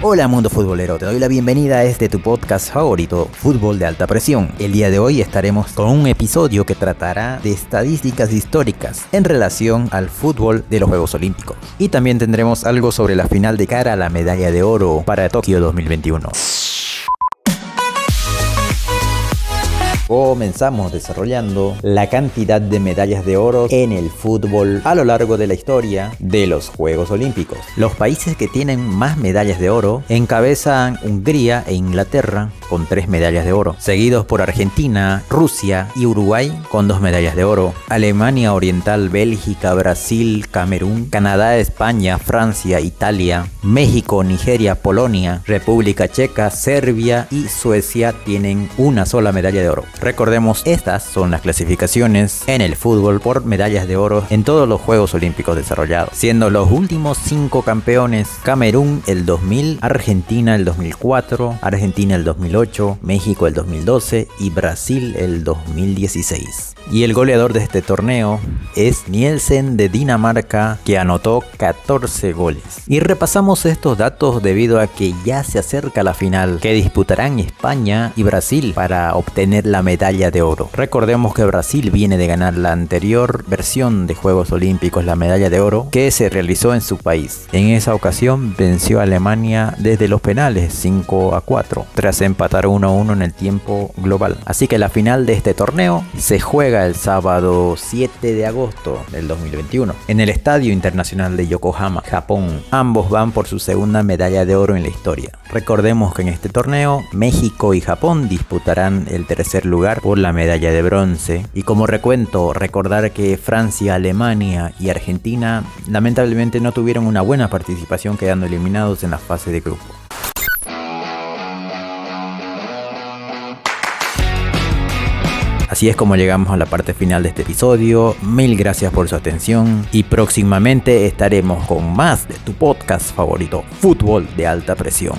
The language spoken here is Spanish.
Hola mundo futbolero, te doy la bienvenida a este tu podcast favorito, Fútbol de Alta Presión. El día de hoy estaremos con un episodio que tratará de estadísticas históricas en relación al fútbol de los Juegos Olímpicos. Y también tendremos algo sobre la final de cara a la medalla de oro para Tokio 2021. Comenzamos desarrollando la cantidad de medallas de oro en el fútbol a lo largo de la historia de los Juegos Olímpicos. Los países que tienen más medallas de oro encabezan Hungría e Inglaterra con tres medallas de oro, seguidos por Argentina, Rusia y Uruguay con dos medallas de oro, Alemania Oriental, Bélgica, Brasil, Camerún, Canadá, España, Francia, Italia, México, Nigeria, Polonia, República Checa, Serbia y Suecia tienen una sola medalla de oro. Recordemos, estas son las clasificaciones en el fútbol por medallas de oro en todos los Juegos Olímpicos desarrollados, siendo los últimos cinco campeones Camerún el 2000, Argentina el 2004, Argentina el 2008, México el 2012 y Brasil el 2016. Y el goleador de este torneo es Nielsen de Dinamarca que anotó 14 goles. Y repasamos estos datos debido a que ya se acerca la final que disputarán España y Brasil para obtener la medalla de oro. Recordemos que Brasil viene de ganar la anterior versión de Juegos Olímpicos, la medalla de oro, que se realizó en su país. En esa ocasión venció a Alemania desde los penales 5 a 4, tras empatar 1 a 1 en el tiempo global. Así que la final de este torneo se juega el sábado 7 de agosto del 2021 en el Estadio Internacional de Yokohama, Japón. Ambos van por su segunda medalla de oro en la historia. Recordemos que en este torneo México y Japón disputarán el tercer lugar por la medalla de bronce. Y como recuento, recordar que Francia, Alemania y Argentina lamentablemente no tuvieron una buena participación quedando eliminados en la fase de grupo. Así es como llegamos a la parte final de este episodio. Mil gracias por su atención y próximamente estaremos con más de tu podcast favorito, Fútbol de Alta Presión.